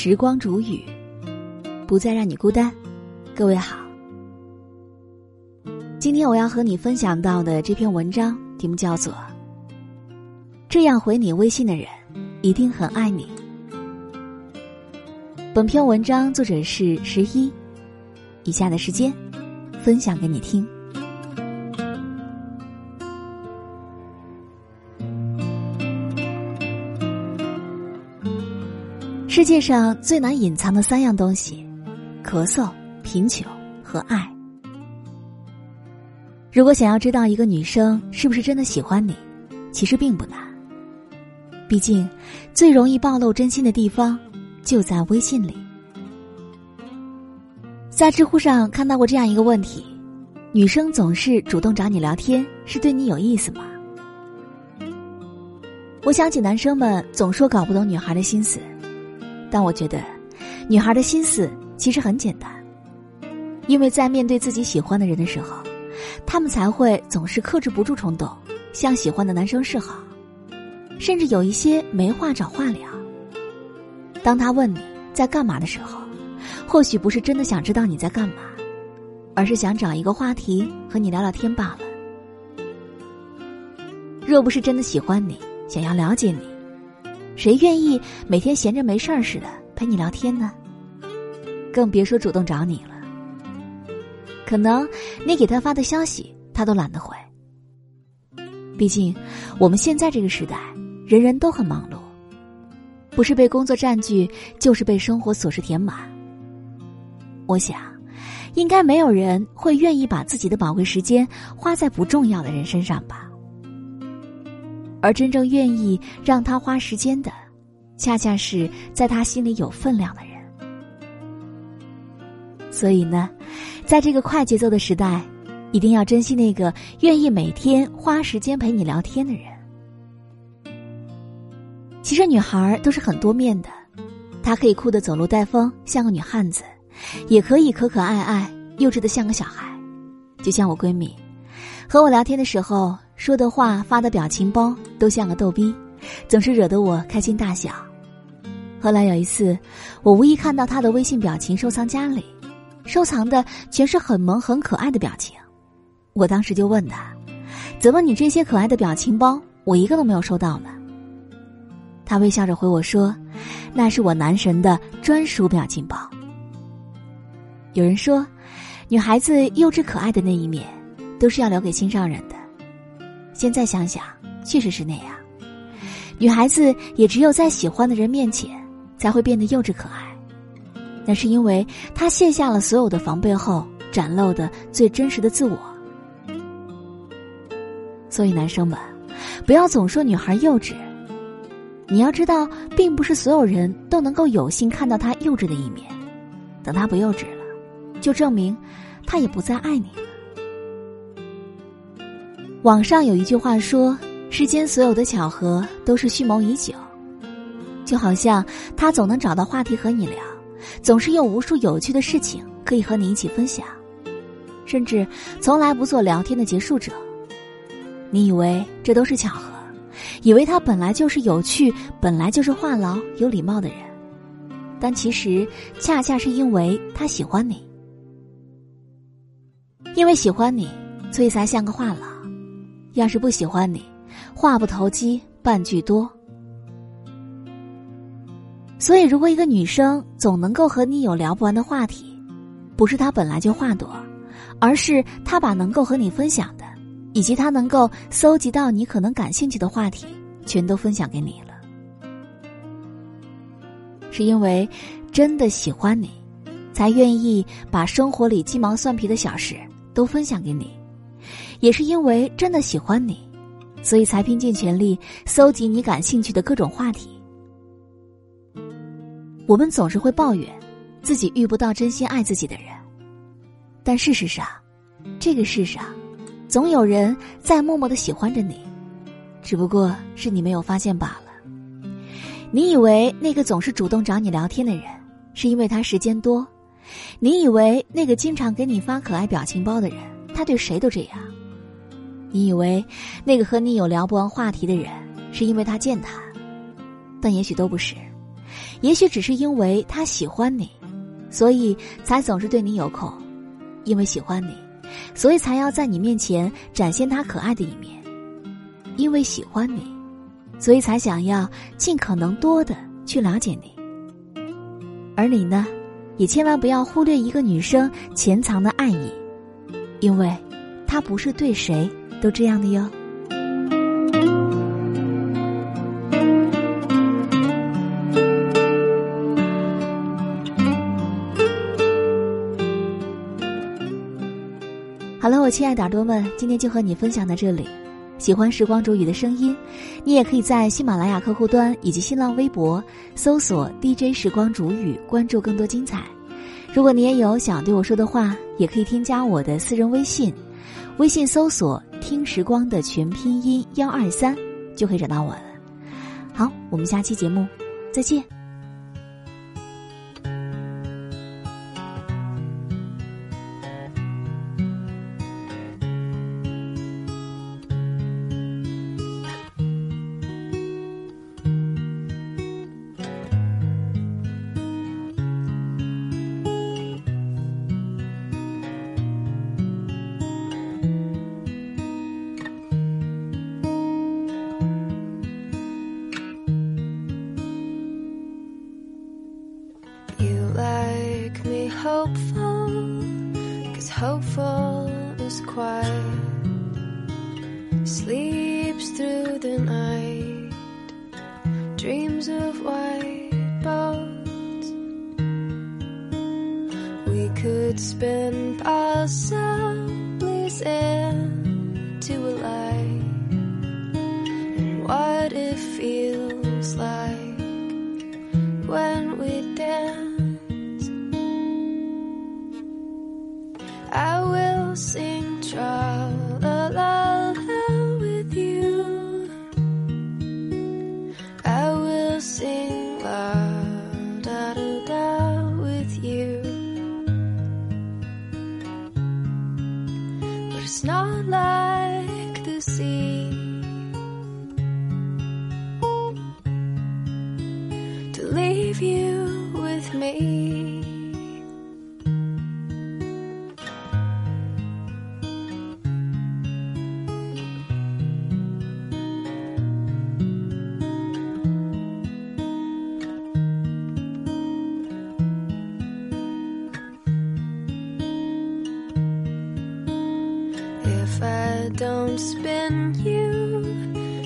时光煮雨，不再让你孤单。各位好，今天我要和你分享到的这篇文章题目叫做《这样回你微信的人一定很爱你》。本篇文章作者是十一，以下的时间分享给你听。世界上最难隐藏的三样东西：咳嗽、贫穷和爱。如果想要知道一个女生是不是真的喜欢你，其实并不难。毕竟，最容易暴露真心的地方就在微信里。在知乎上看到过这样一个问题：女生总是主动找你聊天，是对你有意思吗？我想起男生们总说搞不懂女孩的心思。但我觉得，女孩的心思其实很简单，因为在面对自己喜欢的人的时候，他们才会总是克制不住冲动，向喜欢的男生示好，甚至有一些没话找话聊。当他问你在干嘛的时候，或许不是真的想知道你在干嘛，而是想找一个话题和你聊聊天罢了。若不是真的喜欢你，想要了解你。谁愿意每天闲着没事儿似的陪你聊天呢？更别说主动找你了。可能你给他发的消息，他都懒得回。毕竟，我们现在这个时代，人人都很忙碌，不是被工作占据，就是被生活琐事填满。我想，应该没有人会愿意把自己的宝贵时间花在不重要的人身上吧。而真正愿意让他花时间的，恰恰是在他心里有分量的人。所以呢，在这个快节奏的时代，一定要珍惜那个愿意每天花时间陪你聊天的人。其实女孩都是很多面的，她可以酷的走路带风，像个女汉子；也可以可可爱爱、幼稚的像个小孩。就像我闺蜜，和我聊天的时候。说的话、发的表情包都像个逗逼，总是惹得我开心大笑。后来有一次，我无意看到他的微信表情收藏夹里，收藏的全是很萌、很可爱的表情。我当时就问他：“怎么你这些可爱的表情包，我一个都没有收到呢？”他微笑着回我说：“那是我男神的专属表情包。”有人说，女孩子幼稚可爱的那一面，都是要留给心上人的。现在想想，确实是那样。女孩子也只有在喜欢的人面前，才会变得幼稚可爱。那是因为她卸下了所有的防备后，展露的最真实的自我。所以，男生们，不要总说女孩幼稚。你要知道，并不是所有人都能够有幸看到她幼稚的一面。等她不幼稚了，就证明她也不再爱你。网上有一句话说：“世间所有的巧合都是蓄谋已久。”就好像他总能找到话题和你聊，总是有无数有趣的事情可以和你一起分享，甚至从来不做聊天的结束者。你以为这都是巧合，以为他本来就是有趣、本来就是话痨、有礼貌的人，但其实恰恰是因为他喜欢你，因为喜欢你，所以才像个话痨。要是不喜欢你，话不投机半句多。所以，如果一个女生总能够和你有聊不完的话题，不是她本来就话多，而是她把能够和你分享的，以及她能够搜集到你可能感兴趣的话题，全都分享给你了。是因为真的喜欢你，才愿意把生活里鸡毛蒜皮的小事都分享给你。也是因为真的喜欢你，所以才拼尽全力搜集你感兴趣的各种话题。我们总是会抱怨自己遇不到真心爱自己的人，但事实上，这个世上总有人在默默的喜欢着你，只不过是你没有发现罢了。你以为那个总是主动找你聊天的人，是因为他时间多；你以为那个经常给你发可爱表情包的人，他对谁都这样。你以为那个和你有聊不完话题的人，是因为他健谈，但也许都不是。也许只是因为他喜欢你，所以才总是对你有口；因为喜欢你，所以才要在你面前展现他可爱的一面；因为喜欢你，所以才想要尽可能多的去了解你。而你呢，也千万不要忽略一个女生潜藏的爱意，因为，他不是对谁都这样的哟。好了，我亲爱的耳朵们，今天就和你分享到这里。喜欢时光煮雨的声音，你也可以在喜马拉雅客户端以及新浪微博搜索 DJ 时光煮雨，关注更多精彩。如果你也有想对我说的话，也可以添加我的私人微信，微信搜索“听时光”的全拼音幺二三，就可以找到我了。好，我们下期节目再见。The night, dreams of white boats. We could spin possibly into a light, and what it feels like when we dance. I will sing it's not like don't spin you,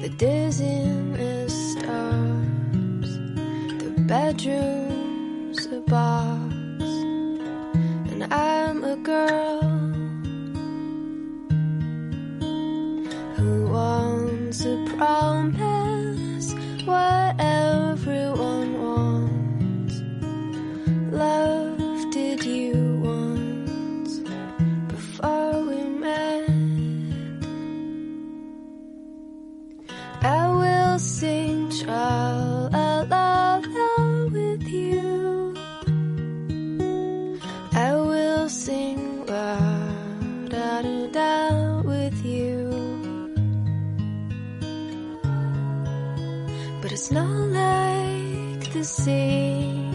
the dizziness starts. The bedroom's a box, and I'm a girl not like the sea.